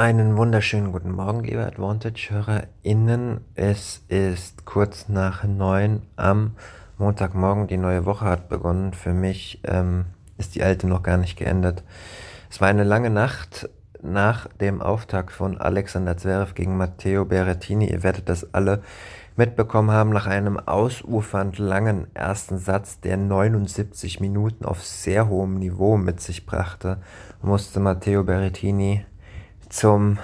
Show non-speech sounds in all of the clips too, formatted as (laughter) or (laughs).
Einen wunderschönen guten Morgen, liebe Advantage-HörerInnen. Es ist kurz nach neun am Montagmorgen. Die neue Woche hat begonnen. Für mich ähm, ist die alte noch gar nicht geendet. Es war eine lange Nacht nach dem Auftakt von Alexander Zverev gegen Matteo Berrettini. Ihr werdet das alle mitbekommen haben. Nach einem ausufernd langen ersten Satz, der 79 Minuten auf sehr hohem Niveau mit sich brachte, musste Matteo Berrettini zum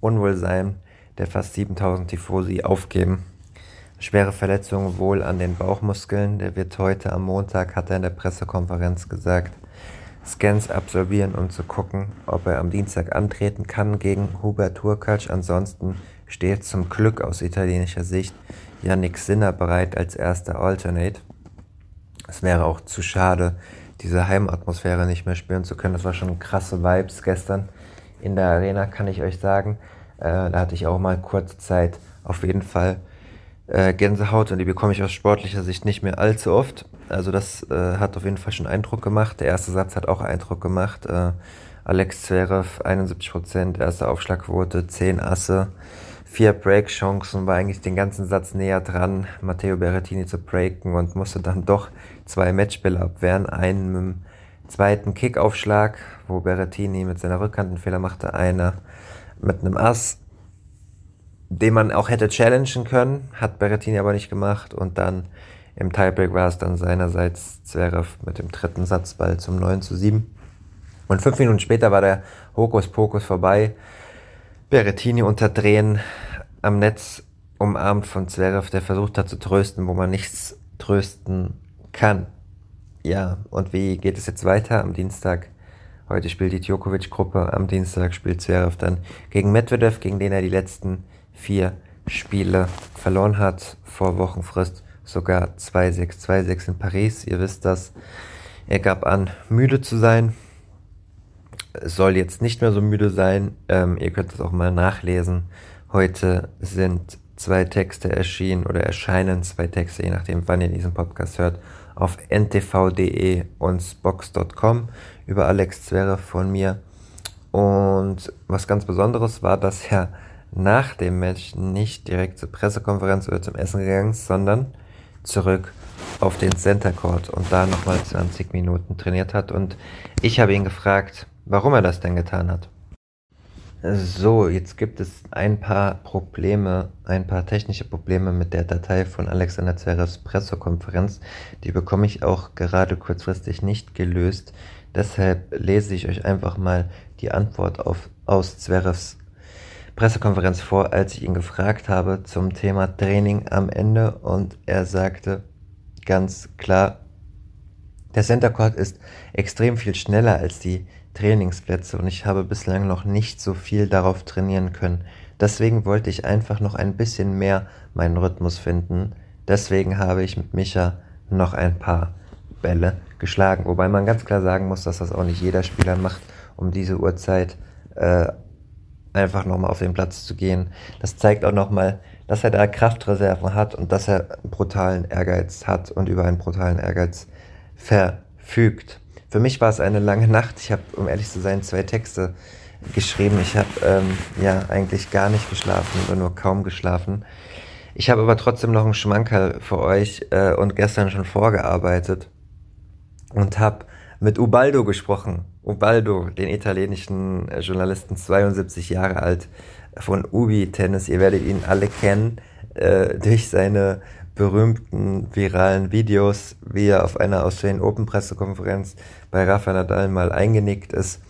Unwohlsein der fast 7000 Tifosi aufgeben. Schwere Verletzungen wohl an den Bauchmuskeln. Der wird heute am Montag, hat er in der Pressekonferenz gesagt, Scans absolvieren, um zu gucken, ob er am Dienstag antreten kann gegen Hubert Turkac. Ansonsten steht zum Glück aus italienischer Sicht Yannick Sinner bereit als erster Alternate. Es wäre auch zu schade, diese Heimatmosphäre nicht mehr spüren zu können. Das war schon krasse Vibes gestern in der Arena, kann ich euch sagen. Äh, da hatte ich auch mal kurze Zeit auf jeden Fall äh, Gänsehaut und die bekomme ich aus sportlicher Sicht nicht mehr allzu oft. Also das äh, hat auf jeden Fall schon Eindruck gemacht. Der erste Satz hat auch Eindruck gemacht. Äh, Alex Zverev 71%, erste Aufschlagquote, 10 Asse, 4 Break-Chancen, war eigentlich den ganzen Satz näher dran, Matteo Berrettini zu breaken und musste dann doch zwei Matchbälle abwehren. Einen mit dem zweiten Kickaufschlag, wo Berrettini mit seiner Rückhand einen Fehler machte, einer mit einem Ass, den man auch hätte challengen können, hat Berrettini aber nicht gemacht und dann im Tiebreak war es dann seinerseits Zverev mit dem dritten Satzball zum 9 zu 7. Und fünf Minuten später war der Hokuspokus vorbei. Berrettini unter Drehen am Netz umarmt von Zverev, der versucht hat zu trösten, wo man nichts trösten kann. Ja, und wie geht es jetzt weiter am Dienstag? Heute spielt die Djokovic-Gruppe, am Dienstag spielt Zverev dann gegen Medvedev, gegen den er die letzten vier Spiele verloren hat, vor Wochenfrist sogar 2-6, 2-6 in Paris. Ihr wisst das. Er gab an, müde zu sein. Soll jetzt nicht mehr so müde sein. Ähm, ihr könnt es auch mal nachlesen. Heute sind zwei Texte erschienen oder erscheinen zwei Texte, je nachdem, wann ihr diesen Podcast hört, auf ntv.de und spox.com über Alex Zverev von mir. Und was ganz Besonderes war, dass er nach dem Match nicht direkt zur Pressekonferenz oder zum Essen gegangen ist, sondern zurück auf den Center Court und da nochmal 20 Minuten trainiert hat. Und ich habe ihn gefragt, warum er das denn getan hat. So, jetzt gibt es ein paar Probleme, ein paar technische Probleme mit der Datei von Alexander Zverevs Pressekonferenz. Die bekomme ich auch gerade kurzfristig nicht gelöst. Deshalb lese ich euch einfach mal die Antwort auf, aus Zverevs Pressekonferenz vor, als ich ihn gefragt habe zum Thema Training am Ende und er sagte ganz klar, der Center Court ist extrem viel schneller als die Trainingsplätze und ich habe bislang noch nicht so viel darauf trainieren können. Deswegen wollte ich einfach noch ein bisschen mehr meinen Rhythmus finden. Deswegen habe ich mit Micha noch ein paar Bälle geschlagen. Wobei man ganz klar sagen muss, dass das auch nicht jeder Spieler macht, um diese Uhrzeit äh, einfach nochmal auf den Platz zu gehen. Das zeigt auch nochmal, dass er da Kraftreserven hat und dass er brutalen Ehrgeiz hat und über einen brutalen Ehrgeiz verfügt. Für mich war es eine lange Nacht. Ich habe, um ehrlich zu sein, zwei Texte geschrieben. Ich habe ähm, ja eigentlich gar nicht geschlafen oder nur kaum geschlafen. Ich habe aber trotzdem noch einen Schmankerl für euch äh, und gestern schon vorgearbeitet und habe mit Ubaldo gesprochen. Ubaldo, den italienischen äh, Journalisten, 72 Jahre alt, von Ubi Tennis. Ihr werdet ihn alle kennen äh, durch seine berühmten viralen Videos, wie er auf einer Australian Open Pressekonferenz bei Rafa Nadal mal eingenickt ist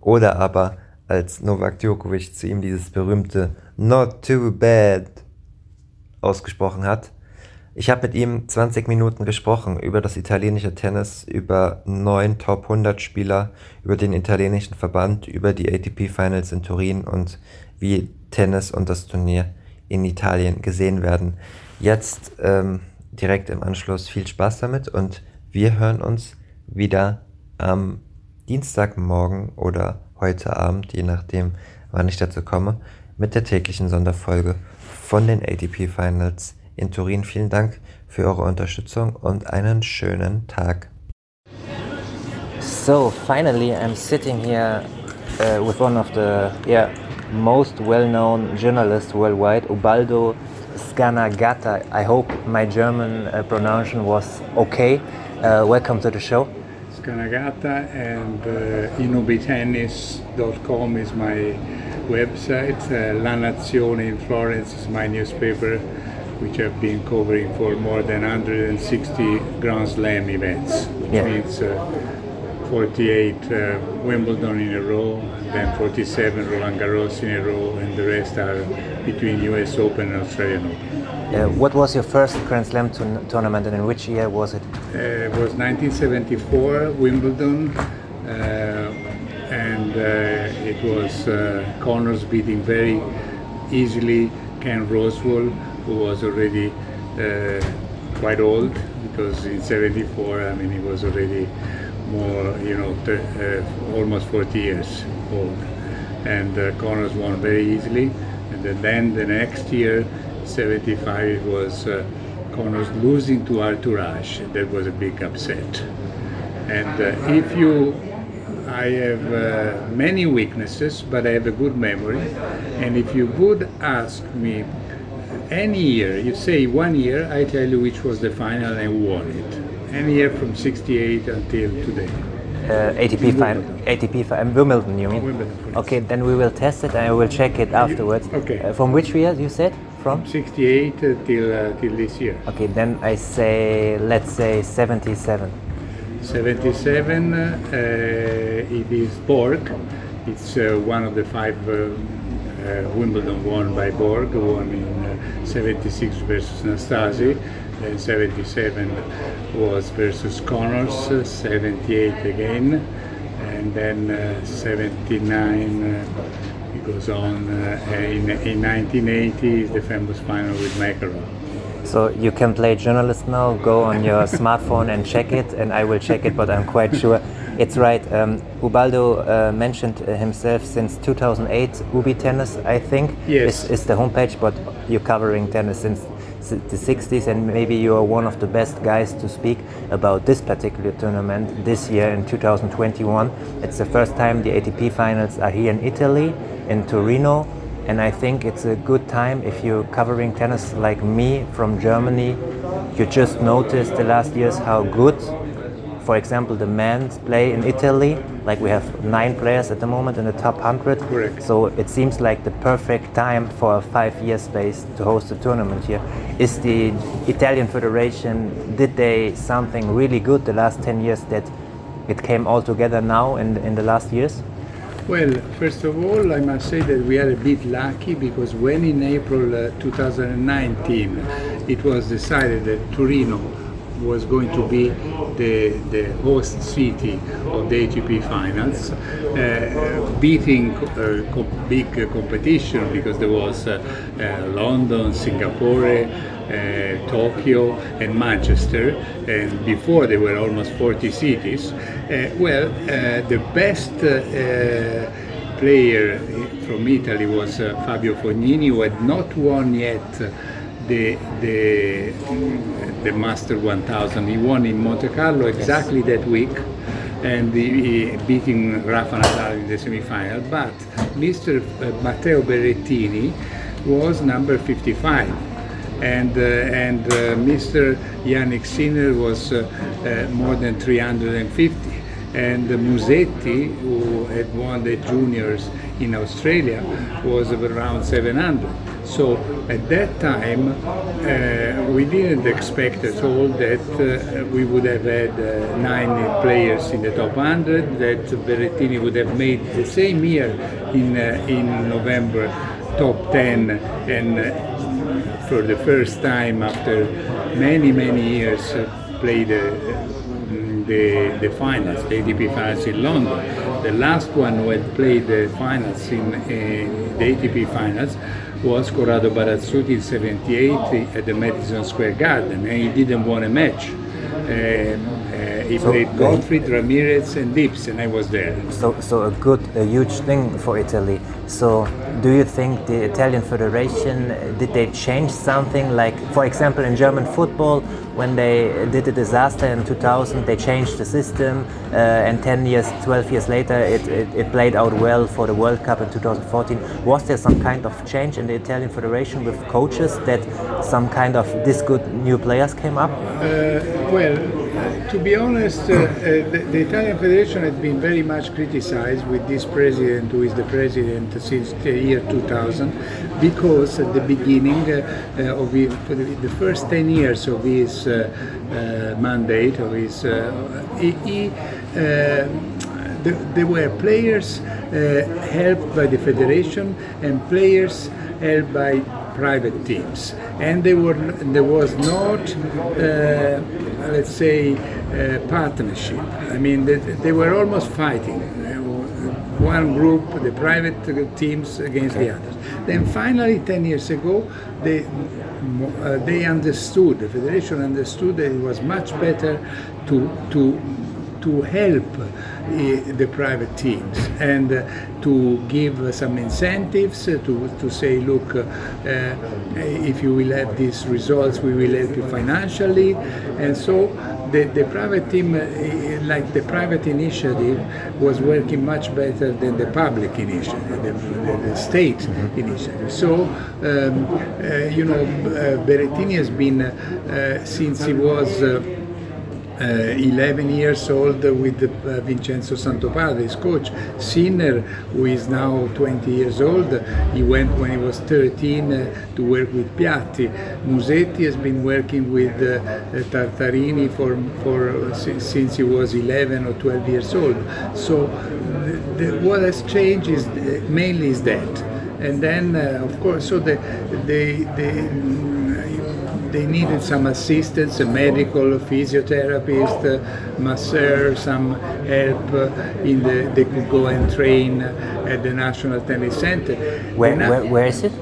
oder aber als Novak Djokovic zu ihm dieses berühmte Not too bad ausgesprochen hat. Ich habe mit ihm 20 Minuten gesprochen über das italienische Tennis, über neun Top 100 Spieler, über den italienischen Verband, über die ATP Finals in Turin und wie Tennis und das Turnier in Italien gesehen werden. Jetzt ähm, direkt im Anschluss viel Spaß damit und wir hören uns wieder am Dienstagmorgen oder heute Abend, je nachdem, wann ich dazu komme, mit der täglichen Sonderfolge von den ATP Finals in Turin. Vielen Dank für eure Unterstützung und einen schönen Tag. So finally, I'm sitting here uh, with one of the yeah most well-known journalists worldwide, Ubaldo Scanagatta. I hope my German uh, pronunciation was okay. Uh, welcome to the show. Scanagatta and uh, inubitennis.com is my website. Uh, La Nazione in Florence is my newspaper which I've been covering for more than 160 Grand Slam events, which yeah. means uh, 48 uh, Wimbledon in a row, then 47 Roland Garros in a row, and the rest are between US Open and Australian Open. Uh, what was your first Grand Slam tournament and in which year was it? Uh, it was 1974 Wimbledon. Uh, and uh, it was Connors beating very easily Ken Rosewall, who was already uh, quite old because in 74 I mean he was already more you know uh, almost 40 years old and uh, Connors won very easily and then the next year 75 it was uh, Connors losing to Arthur Ashe that was a big upset and uh, if you I have uh, many weaknesses, but I have a good memory. And if you would ask me any year, you say one year, I tell you which was the final and won it. Any year from 68 until today. Uh, ATP final, ATP final, Wimbledon, you mean? Wimbledon, okay, then we will test it and I will check it afterwards. Okay. Uh, from which year you said? From? 68 uh, till uh, till this year. Okay, then I say let's say 77. 77. Uh, it is Borg. It's uh, one of the five uh, Wimbledon won by Borg, won in uh, 76 versus Nastase, then 77 was versus Connors, 78 again, and then uh, 79 it goes on. in, in 1980 is the famous final with McEnroe. So you can play journalist now, go on your (laughs) smartphone and check it, and I will check it, but I'm quite sure it's right. Um, Ubaldo uh, mentioned himself since 2008. Ubi Tennis, I think, yes. is, is the homepage, but you're covering tennis since the 60s, and maybe you are one of the best guys to speak about this particular tournament this year in 2021. It's the first time the ATP finals are here in Italy, in Torino, and I think it's a good time if you're covering tennis like me from Germany. You just noticed the last years how good for example, the men's play in Italy, like we have nine players at the moment in the top 100. Correct. So it seems like the perfect time for a five year space to host a tournament here. Is the Italian Federation, did they something really good the last 10 years that it came all together now in, in the last years? Well, first of all, I must say that we are a bit lucky because when in April uh, 2019 it was decided that Torino was going to be the, the host city of the ATP finals, uh, beating uh, co big competition because there was uh, uh London, Singapore, uh, Tokyo, and Manchester, and before there were almost 40 cities. Uh, well, the best player from Italy was Fabio Fognini, who had not won yet the the the Master 1000. He won in Monte Carlo exactly yes. that week, and he, beating Rafa Nadal in the semi-final. But Mr. Uh, Matteo Berrettini was number 55, and uh, and uh, Mr. Jannik Sinner was uh, uh, more than 350 and Musetti, who had won the juniors in Australia, was around 700. So at that time, uh, we didn't expect at all that uh, we would have had uh, nine players in the top 100, that Berrettini would have made the same year in, uh, in November top 10 and uh, for the first time after many, many years, uh, played the, the finals, the ATP finals in London. The last one who had played the finals in, in the ATP finals was Corrado Barazzutti in 78 at the Madison Square Garden, and he didn't want a match. Uh, he So, played Gottfried, Ramirez, and Dibbs, and I was there. So, so a good, a huge thing for Italy. So, do you think the Italian Federation did they change something? Like, for example, in German football, when they did a disaster in 2000, they changed the system, uh, and 10 years, 12 years later, it, it, it played out well for the World Cup in 2014. Was there some kind of change in the Italian Federation with coaches that some kind of this good new players came up? Uh, well, to be honest, uh, uh, the, the Italian Federation has been very much criticized with this president, who is the president since the year 2000, because at the beginning uh, uh, of the, the first 10 years of his uh, uh, mandate, of his, he, he th- there were players helped by the federation and players helped by private teams, and there were there was not, uh, let's say, partnership. I mean, they, they were almost fighting. Uh, One group, the private teams against the others. Then finally, ten years ago, they uh, they understood. The federation understood that it was much better to to to help uh, the private teams and uh, to give some incentives to, to say, look, uh, if you will have these results, we will help you financially. And so the, the private team, uh, like the private initiative, was working much better than the public initiative, the, the, the state initiative. So, um, uh, you know, uh, Berrettini has been, uh, since he was 11 years old with uh, Vincenzo Santopadre, his coach. Sinner, who is now 20 years old, he went when he was 13 uh, to work with Piatti. Musetti has been working with uh, uh, Tartarini for, for uh, si- since he was 11 or 12 years old. So the, the, what has changed is uh, mainly is that. And then, uh, of course, so the, the, the they needed some assistance, a medical, a physiotherapist, a masseur, some help in the, they could go and train at the National Tennis Center. Where, where, where is it?